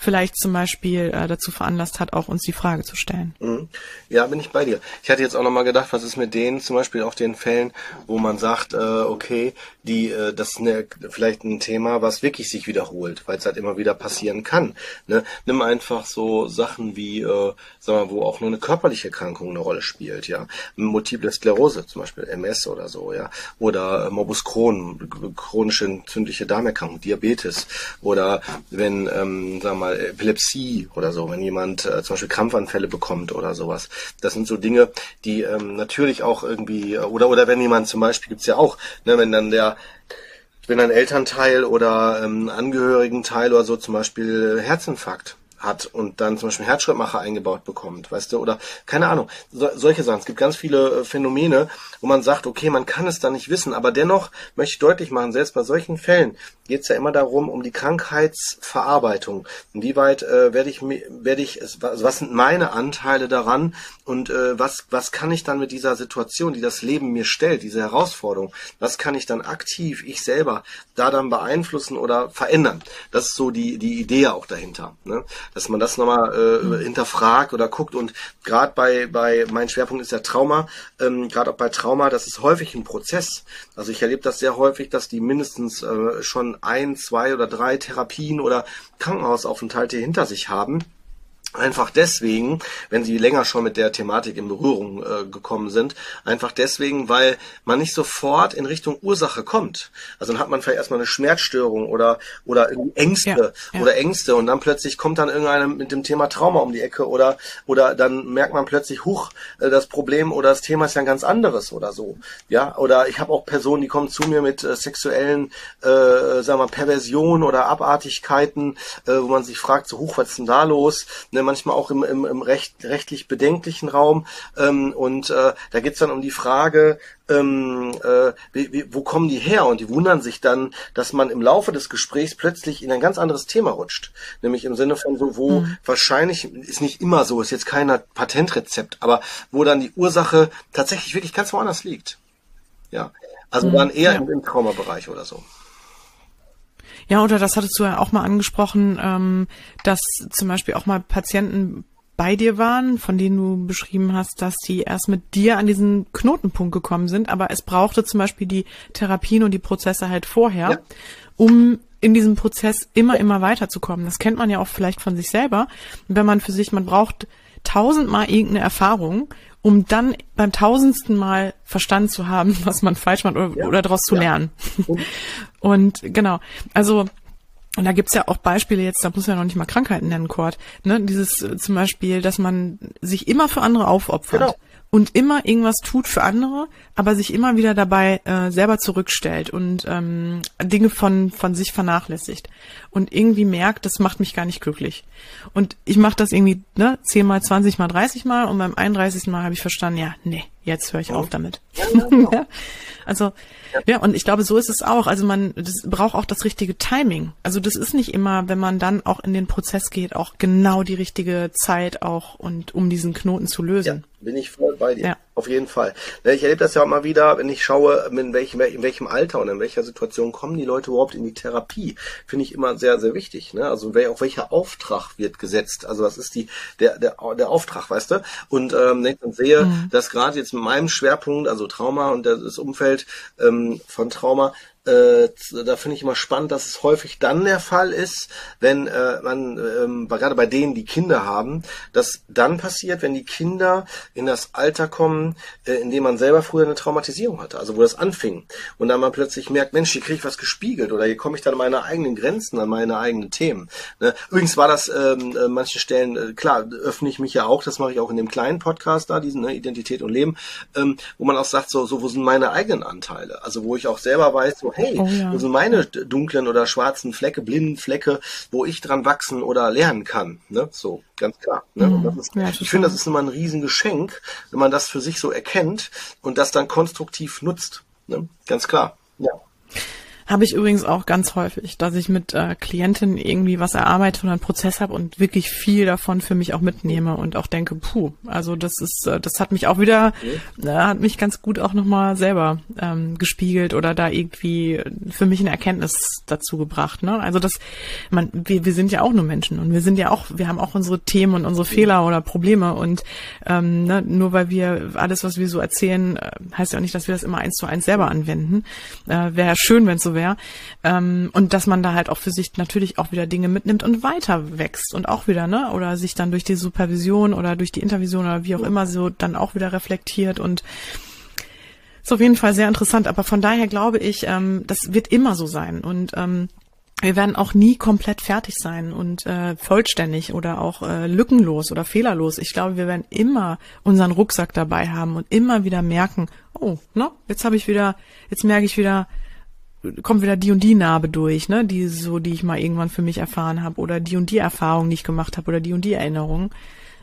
vielleicht zum Beispiel äh, dazu veranlasst hat, auch uns die Frage zu stellen. Mhm. Ja, bin ich bei dir. Ich hatte jetzt auch nochmal gedacht, was ist mit denen, zum Beispiel auch den Fällen, wo man sagt, äh, okay, die, äh, das ist eine, vielleicht ein Thema, was wirklich sich wiederholt, weil es halt immer wieder passieren kann. Ne? Nimm einfach so Sachen wie, äh, sag mal, wo auch nur eine körperliche Erkrankung eine Rolle spielt, ja. Multiple Sklerose, zum Beispiel MS oder so, ja. Oder äh, Morbus Crohn, chronische entzündliche Darmerkrankung, Diabetes. Oder wenn, ähm, sag mal, Epilepsie oder so, wenn jemand äh, zum Beispiel Krampfanfälle bekommt oder sowas. Das sind so Dinge, die ähm, natürlich auch irgendwie, oder oder wenn jemand zum Beispiel gibt's ja auch, ne, wenn dann der wenn ein Elternteil oder ähm, Angehörigenteil oder so zum Beispiel Herzinfarkt hat und dann zum Beispiel Herzschrittmacher eingebaut bekommt, weißt du, oder keine Ahnung, so, solche Sachen. Es gibt ganz viele äh, Phänomene, wo man sagt, okay, man kann es da nicht wissen, aber dennoch möchte ich deutlich machen, selbst bei solchen Fällen geht es ja immer darum, um die Krankheitsverarbeitung. Inwieweit äh, werde ich, werde ich, was sind meine Anteile daran und äh, was, was kann ich dann mit dieser Situation, die das Leben mir stellt, diese Herausforderung, was kann ich dann aktiv, ich selber, da dann beeinflussen oder verändern? Das ist so die, die Idee auch dahinter. Ne? Dass man das nochmal äh, mhm. hinterfragt oder guckt und gerade bei, bei, mein Schwerpunkt ist ja Trauma, ähm, gerade auch bei Trauma, das ist häufig ein Prozess. Also ich erlebe das sehr häufig, dass die mindestens äh, schon ein, zwei oder drei Therapien oder Krankenhausaufenthalte hinter sich haben Einfach deswegen, wenn sie länger schon mit der Thematik in Berührung äh, gekommen sind, einfach deswegen, weil man nicht sofort in Richtung Ursache kommt. Also dann hat man vielleicht erstmal eine Schmerzstörung oder oder Ängste ja, ja. oder Ängste und dann plötzlich kommt dann irgendeiner mit dem Thema Trauma um die Ecke oder oder dann merkt man plötzlich, huch, äh, das Problem oder das Thema ist ja ein ganz anderes oder so. Ja, oder ich habe auch Personen, die kommen zu mir mit äh, sexuellen, äh, sagen wir, Perversionen oder Abartigkeiten, äh, wo man sich fragt, so huch, was ist denn da los? Ne? Ne, manchmal auch im, im, im recht, rechtlich bedenklichen Raum. Ähm, und äh, da geht's dann um die Frage, ähm, äh, wie, wie, wo kommen die her? Und die wundern sich dann, dass man im Laufe des Gesprächs plötzlich in ein ganz anderes Thema rutscht. Nämlich im Sinne von so, wo mhm. wahrscheinlich, ist nicht immer so, ist jetzt kein Patentrezept, aber wo dann die Ursache tatsächlich wirklich ganz woanders liegt. Ja. Also mhm, dann eher ja. im, im Traumabereich oder so. Ja, oder das hattest du ja auch mal angesprochen, ähm, dass zum Beispiel auch mal Patienten bei dir waren, von denen du beschrieben hast, dass die erst mit dir an diesen Knotenpunkt gekommen sind, aber es brauchte zum Beispiel die Therapien und die Prozesse halt vorher, ja. um in diesem Prozess immer, immer weiterzukommen. Das kennt man ja auch vielleicht von sich selber. Wenn man für sich, man braucht tausendmal irgendeine Erfahrung, um dann beim tausendsten Mal verstanden zu haben, was man falsch macht oder, ja. oder daraus zu ja. lernen. Und genau, also und da gibt's ja auch Beispiele jetzt, da muss man ja noch nicht mal Krankheiten nennen, Kurt. Ne? Dieses äh, zum Beispiel, dass man sich immer für andere aufopfert. Genau und immer irgendwas tut für andere, aber sich immer wieder dabei äh, selber zurückstellt und ähm, Dinge von von sich vernachlässigt und irgendwie merkt, das macht mich gar nicht glücklich. Und ich mache das irgendwie ne, 10 mal, 20 mal, 30 mal und beim 31. Mal habe ich verstanden, ja, nee, jetzt höre ich auf damit. Ja, also ja, und ich glaube, so ist es auch. Also man braucht auch das richtige Timing. Also das ist nicht immer, wenn man dann auch in den Prozess geht, auch genau die richtige Zeit auch und um diesen Knoten zu lösen. Ja, bin ich voll bei dir. Ja. Auf jeden Fall. Ne, ich erlebe das ja auch mal wieder, wenn ich schaue, in welchem, in welchem Alter und in welcher Situation kommen die Leute überhaupt in die Therapie. Finde ich immer sehr, sehr wichtig. Ne? Also auf welcher Auftrag wird gesetzt. Also was ist die, der, der, der Auftrag, weißt du? Und ähm, wenn ich dann sehe, mhm. dass gerade jetzt meinem Schwerpunkt, also Trauma und das Umfeld ähm, von Trauma, äh, da finde ich immer spannend, dass es häufig dann der Fall ist, wenn äh, man, ähm, gerade bei denen, die Kinder haben, dass dann passiert, wenn die Kinder in das Alter kommen, äh, in dem man selber früher eine Traumatisierung hatte, also wo das anfing. Und dann man plötzlich merkt, Mensch, hier kriege ich was gespiegelt oder hier komme ich dann an meine eigenen Grenzen, an meine eigenen Themen. Ne? Übrigens war das ähm, äh, manchen Stellen, äh, klar, öffne ich mich ja auch, das mache ich auch in dem kleinen Podcast da, diesen ne, Identität und Leben, ähm, wo man auch sagt, so, so, wo sind meine eigenen Anteile? Also wo ich auch selber weiß, so, hey, oh, ja. wo sind meine dunklen oder schwarzen Flecke, blinden Flecke, wo ich dran wachsen oder lernen kann. Ne? So, ganz klar. Ne? Mhm. Ist, ja, ich finde, das ist immer ein Riesengeschenk, wenn man das für sich so erkennt und das dann konstruktiv nutzt. Ne? Ganz klar. Ja. Habe ich übrigens auch ganz häufig, dass ich mit äh, Klientinnen irgendwie was erarbeite oder einen Prozess habe und wirklich viel davon für mich auch mitnehme und auch denke, puh, also das ist, äh, das hat mich auch wieder, äh, hat mich ganz gut auch nochmal selber ähm, gespiegelt oder da irgendwie für mich eine Erkenntnis dazu gebracht. Ne? Also das, man, wir, wir sind ja auch nur Menschen und wir sind ja auch, wir haben auch unsere Themen und unsere Fehler oder Probleme und ähm, ne, nur weil wir alles, was wir so erzählen, äh, heißt ja auch nicht, dass wir das immer eins zu eins selber anwenden. Äh, Wäre schön, wenn es so wäre wäre. Ähm, und dass man da halt auch für sich natürlich auch wieder Dinge mitnimmt und weiter wächst und auch wieder, ne? Oder sich dann durch die Supervision oder durch die Intervision oder wie auch immer so dann auch wieder reflektiert und ist auf jeden Fall sehr interessant. Aber von daher glaube ich, ähm, das wird immer so sein. Und ähm, wir werden auch nie komplett fertig sein und äh, vollständig oder auch äh, lückenlos oder fehlerlos. Ich glaube, wir werden immer unseren Rucksack dabei haben und immer wieder merken, oh, ne, jetzt habe ich wieder, jetzt merke ich wieder, kommt wieder die und die Narbe durch, ne, die so, die ich mal irgendwann für mich erfahren habe oder die und die Erfahrung, die ich gemacht habe oder die und die Erinnerung.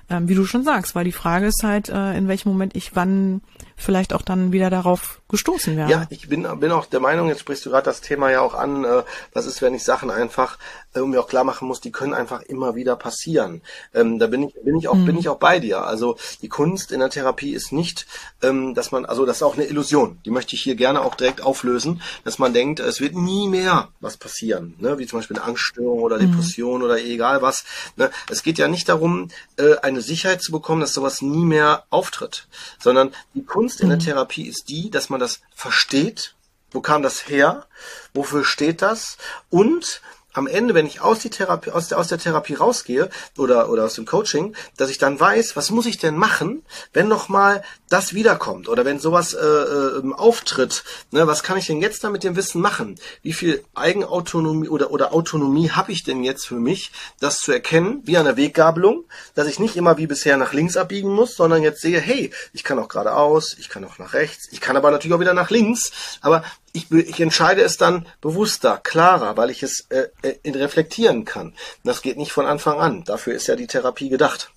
Ähm, wie du schon sagst, weil die Frage ist halt, äh, in welchem Moment ich wann vielleicht auch dann wieder darauf gestoßen werde. Ja, ich bin, bin auch der Meinung, jetzt sprichst du gerade das Thema ja auch an, äh, was ist, wenn ich Sachen einfach, äh, um mir auch klar machen muss, die können einfach immer wieder passieren. Ähm, da bin ich, bin ich auch, mhm. bin ich auch bei dir. Also die Kunst in der Therapie ist nicht, ähm, dass man, also das ist auch eine Illusion, die möchte ich hier gerne auch direkt auflösen, dass man denkt, es wird nie mehr was passieren, ne? wie zum Beispiel eine Angststörung oder mhm. Depression mhm. oder egal was. Ne? Es geht ja nicht darum, äh, eine Sicherheit zu bekommen, dass sowas nie mehr auftritt, sondern die Kunst in der mhm. Therapie ist die, dass man das versteht. Wo kam das her? Wofür steht das? Und am Ende, wenn ich aus, die Therapie, aus, der, aus der Therapie rausgehe oder, oder aus dem Coaching, dass ich dann weiß, was muss ich denn machen, wenn nochmal das wiederkommt oder wenn sowas äh, äh, auftritt. Ne, was kann ich denn jetzt da mit dem Wissen machen? Wie viel Eigenautonomie oder, oder Autonomie habe ich denn jetzt für mich, das zu erkennen, wie an der Weggabelung, dass ich nicht immer wie bisher nach links abbiegen muss, sondern jetzt sehe, hey, ich kann auch geradeaus, ich kann auch nach rechts, ich kann aber natürlich auch wieder nach links, aber ich, ich entscheide es dann bewusster, klarer, weil ich es äh, äh, reflektieren kann. Das geht nicht von Anfang an. Dafür ist ja die Therapie gedacht.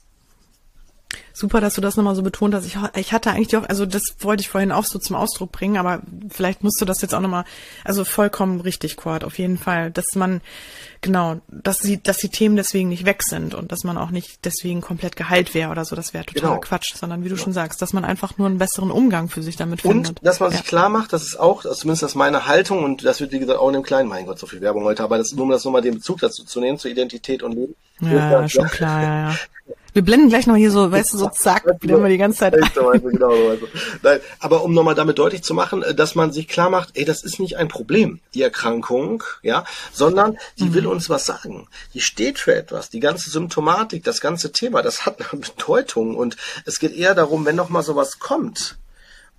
Super, dass du das nochmal so betont hast. Ich, ich hatte eigentlich auch, also das wollte ich vorhin auch so zum Ausdruck bringen, aber vielleicht musst du das jetzt auch nochmal, also vollkommen richtig, Quad, auf jeden Fall, dass man, genau, dass sie, dass die Themen deswegen nicht weg sind und dass man auch nicht deswegen komplett geheilt wäre oder so, das wäre total genau. Quatsch, sondern wie du ja. schon sagst, dass man einfach nur einen besseren Umgang für sich damit findet. Und dass man sich klar macht, das ist auch, zumindest das ist meine Haltung und das wird wie gesagt auch in dem Kleinen, mein Gott, so viel Werbung heute, aber das nur um das nochmal den Bezug dazu zu nehmen, zur Identität und Leben. Ja, schon klar, ja, ja. Wir blenden gleich noch hier so, weißt du, so zack, blenden wir die ganze Zeit ein. Genau, Nein, aber um nochmal damit deutlich zu machen, äh, dass man sich klar macht, ey, das ist nicht ein Problem, die Erkrankung, ja, sondern die mhm. will uns was sagen. Die steht für etwas. Die ganze Symptomatik, das ganze Thema, das hat eine Bedeutung und es geht eher darum, wenn noch mal sowas kommt,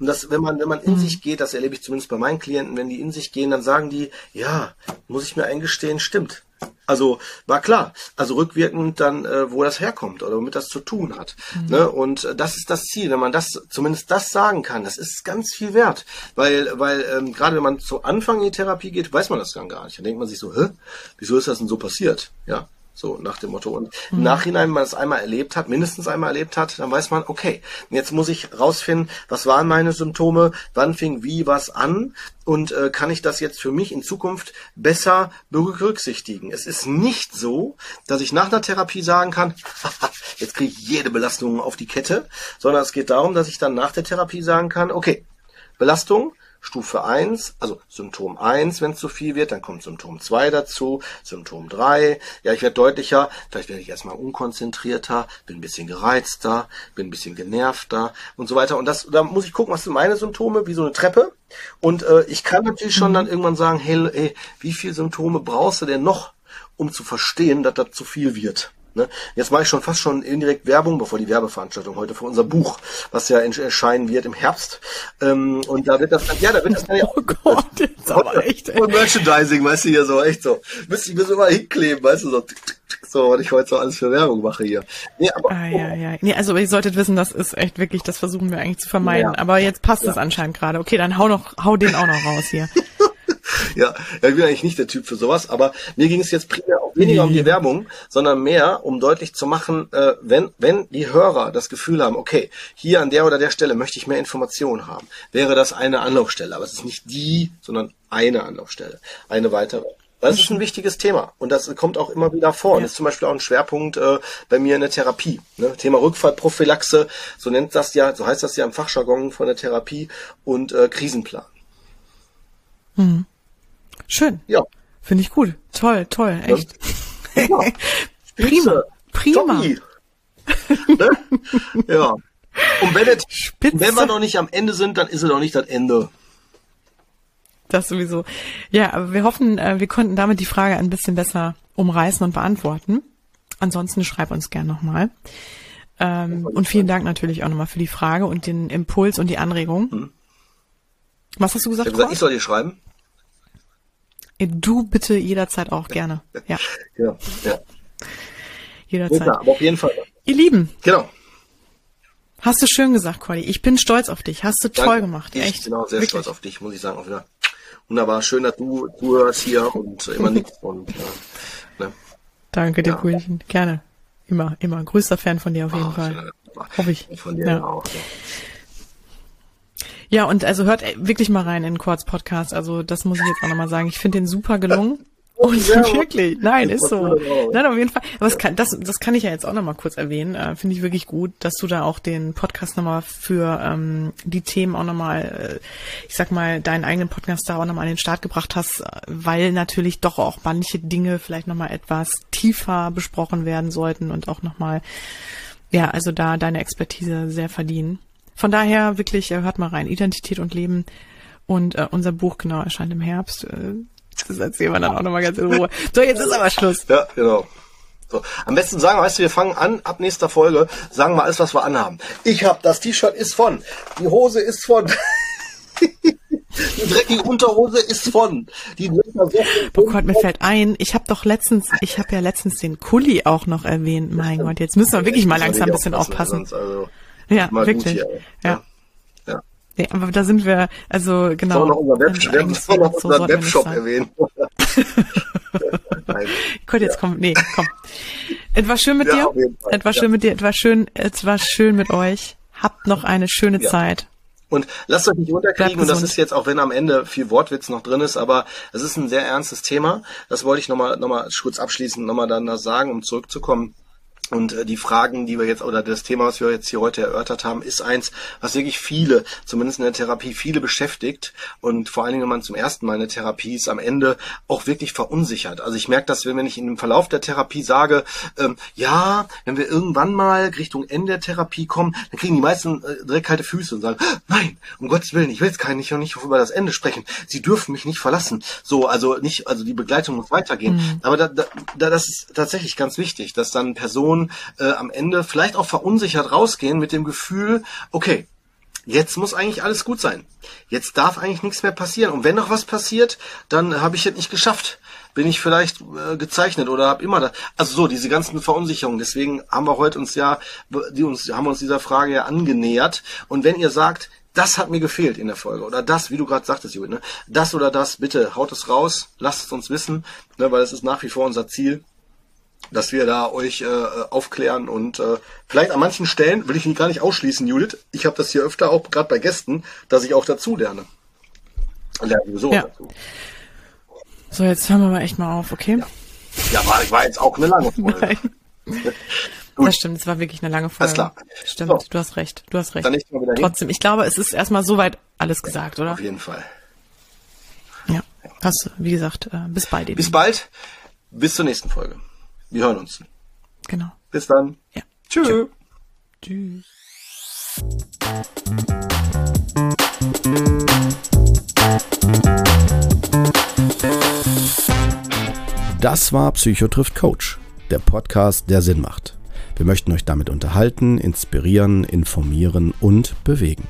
und das, wenn man, wenn man in mhm. sich geht, das erlebe ich zumindest bei meinen Klienten, wenn die in sich gehen, dann sagen die, ja, muss ich mir eingestehen, stimmt. Also war klar, also rückwirkend dann, äh, wo das herkommt oder womit das zu tun hat. Mhm. Ne? Und äh, das ist das Ziel, wenn man das zumindest das sagen kann, das ist ganz viel wert, weil weil ähm, gerade wenn man zu Anfang in die Therapie geht, weiß man das dann gar nicht. Dann denkt man sich so, hä, wieso ist das denn so passiert? Ja, so nach dem Motto. Und mhm. im Nachhinein, wenn man es einmal erlebt hat, mindestens einmal erlebt hat, dann weiß man, okay, jetzt muss ich rausfinden, was waren meine Symptome, wann fing wie was an und äh, kann ich das jetzt für mich in Zukunft besser berücksichtigen. Es ist nicht so, dass ich nach einer Therapie sagen kann, jetzt kriege ich jede Belastung auf die Kette, sondern es geht darum, dass ich dann nach der Therapie sagen kann, okay, Belastung, Stufe 1, also Symptom 1, wenn es zu viel wird, dann kommt Symptom 2 dazu, Symptom 3, ja, ich werde deutlicher, vielleicht werde ich erstmal unkonzentrierter, bin ein bisschen gereizter, bin ein bisschen genervter und so weiter. Und das, da muss ich gucken, was sind meine Symptome, wie so eine Treppe. Und äh, ich kann natürlich schon dann irgendwann sagen, hey, hey, wie viele Symptome brauchst du denn noch, um zu verstehen, dass das zu viel wird? Ne? Jetzt mache ich schon fast schon indirekt Werbung, bevor die Werbeveranstaltung heute für unser Buch, was ja erscheinen wird im Herbst. Ähm, und da wird das dann, ja, da wird das dann ja Oh Gott, jetzt aber echt. Ey. Und Merchandising, weißt du, hier so, echt so. Müsste ich mir so mal hinkleben, weißt du, so, so, was ich heute so alles für Werbung mache hier. Nee, aber, ah, ja, ja. Nee, also ihr solltet wissen, das ist echt wirklich, das versuchen wir eigentlich zu vermeiden. Ja. Aber jetzt passt es anscheinend gerade. Okay, dann hau noch, hau den auch noch raus hier. ja, ich bin eigentlich nicht der Typ für sowas, aber mir ging es jetzt primär auch weniger um die Werbung, sondern mehr, um deutlich zu machen, äh, wenn, wenn die Hörer das Gefühl haben, okay, hier an der oder der Stelle möchte ich mehr Informationen haben, wäre das eine Anlaufstelle. Aber es ist nicht die, sondern eine Anlaufstelle, eine weitere. Das ist ein wichtiges Thema und das kommt auch immer wieder vor. Ja. Und ist zum Beispiel auch ein Schwerpunkt äh, bei mir in der Therapie. Ne? Thema Rückfallprophylaxe, so nennt das ja, so heißt das ja im Fachjargon von der Therapie und äh, Krisenplan. Mhm. Schön. Ja. Finde ich gut. Toll, toll, echt. Ja. Prima. Prima. ne? Ja. Und wenn, es, wenn wir noch nicht am Ende sind, dann ist es noch nicht das Ende. Das sowieso. Ja, aber wir hoffen, äh, wir konnten damit die Frage ein bisschen besser umreißen und beantworten. Ansonsten schreib uns gern nochmal. Ähm, und vielen Dank natürlich auch nochmal für die Frage und den Impuls und die Anregung. Hm. Was hast du gesagt? Ich, gesagt, ich soll dir schreiben. Du bitte jederzeit auch gerne. Ja. genau. Ja. Jederzeit. Ja, aber auf jeden Fall. Ihr Lieben. Genau. Hast du schön gesagt, Cordy. Ich bin stolz auf dich. Hast du toll Danke. gemacht. Ich Echt. genau sehr Wirklich. stolz auf dich, muss ich sagen. Auch wieder. Wunderbar. Schön, dass du zuhörst hier und immer nichts und ja, ne? Danke dir, ja. Coolchen. Gerne. Immer, immer. Größter Fan von dir auf jeden oh, Fall. Hoffe ich. Von dir ja. auch. Ja. Ja, und also hört wirklich mal rein in Quartz Podcast. Also das muss ich jetzt auch nochmal sagen. Ich finde den super gelungen. Und ja, wirklich, nein, ist so. Nein, auf jeden Fall. Aber das kann, das, das kann ich ja jetzt auch nochmal kurz erwähnen. Äh, Finde ich wirklich gut, dass du da auch den Podcast nochmal für ähm, die Themen auch nochmal, äh, ich sag mal, deinen eigenen Podcast da auch nochmal an den Start gebracht hast, weil natürlich doch auch manche Dinge vielleicht nochmal etwas tiefer besprochen werden sollten und auch nochmal, ja, also da deine Expertise sehr verdienen. Von daher wirklich, äh, hört mal rein, Identität und Leben. Und äh, unser Buch, genau, erscheint im Herbst. Äh, das erzählen wir dann auch nochmal ganz in Ruhe. So, jetzt ist aber Schluss. Ja, genau. So. Am besten sagen, weißt du, wir fangen an, ab nächster Folge, sagen wir alles, was wir anhaben. Ich hab, das T-Shirt ist von, die Hose ist von, die dreckige Unterhose ist von, die Oh Gott, mir fällt ein, ich habe doch letztens, ich habe ja letztens den Kuli auch noch erwähnt. Mein Gott, jetzt müssen wir wirklich mal langsam ein bisschen aufpassen. Also ja, wirklich. Hier, ja. ja. Nee, aber da sind wir, also genau. Unser Web, wir haben noch so unseren Webshop erwähnt. Gut, jetzt komm, nee, komm. Etwas schön mit ja, dir. Etwas schön mit dir. Etwas schön, etwas schön mit euch. Habt noch eine schöne Zeit. Und lasst euch nicht unterkriegen, und das ist jetzt, auch wenn am Ende viel Wortwitz noch drin ist, aber es ist ein sehr ernstes Thema. Das wollte ich nochmal, nochmal kurz abschließend nochmal dann da sagen, um zurückzukommen und äh, die Fragen, die wir jetzt, oder das Thema, was wir jetzt hier heute erörtert haben, ist eins, was wirklich viele, zumindest in der Therapie, viele beschäftigt. Und vor allen Dingen, wenn man zum ersten Mal in der Therapie ist, am Ende auch wirklich verunsichert. Also ich merke das, wenn ich in dem Verlauf der Therapie sage, ähm, ja, wenn wir irgendwann mal Richtung Ende der Therapie kommen, dann kriegen die meisten äh, direkt kalte Füße und sagen, nein, um Gottes Willen, ich will jetzt gar nicht, nicht über das Ende sprechen. Sie dürfen mich nicht verlassen. So, also nicht, also die Begleitung muss weitergehen. Mhm. Aber da, da, das ist tatsächlich ganz wichtig, dass dann Personen Personen äh, am Ende vielleicht auch verunsichert rausgehen mit dem Gefühl, okay, jetzt muss eigentlich alles gut sein. Jetzt darf eigentlich nichts mehr passieren. Und wenn noch was passiert, dann habe ich es nicht geschafft. Bin ich vielleicht äh, gezeichnet oder habe immer da. Also so, diese ganzen Verunsicherungen. Deswegen haben wir heute uns ja, die uns, haben uns dieser Frage ja angenähert. Und wenn ihr sagt, das hat mir gefehlt in der Folge. Oder das, wie du gerade sagtest, Judith, ne? Das oder das, bitte haut es raus, lasst es uns wissen, ne? weil es ist nach wie vor unser Ziel dass wir da euch äh, aufklären und äh, vielleicht an manchen Stellen will ich gar nicht ausschließen, Judith. Ich habe das hier öfter auch gerade bei Gästen, dass ich auch dazu lerne. Lerne sowieso ja. dazu. So, jetzt hören wir mal echt mal auf, okay? Ja, ja war, war jetzt auch eine lange Folge. das stimmt, es war wirklich eine lange Folge. Alles klar. Stimmt, so. du hast recht, du hast recht. Dann nicht mal wieder Trotzdem, ich glaube, es ist erstmal soweit alles gesagt, oder? Auf jeden Fall. Ja, hast wie gesagt, äh, bis bald. Bis bald, bis zur nächsten Folge. Wir hören uns. Genau. Bis dann. Ja. Tschüss. Tschüss. Das war Psychotrift Coach, der Podcast, der Sinn macht. Wir möchten euch damit unterhalten, inspirieren, informieren und bewegen.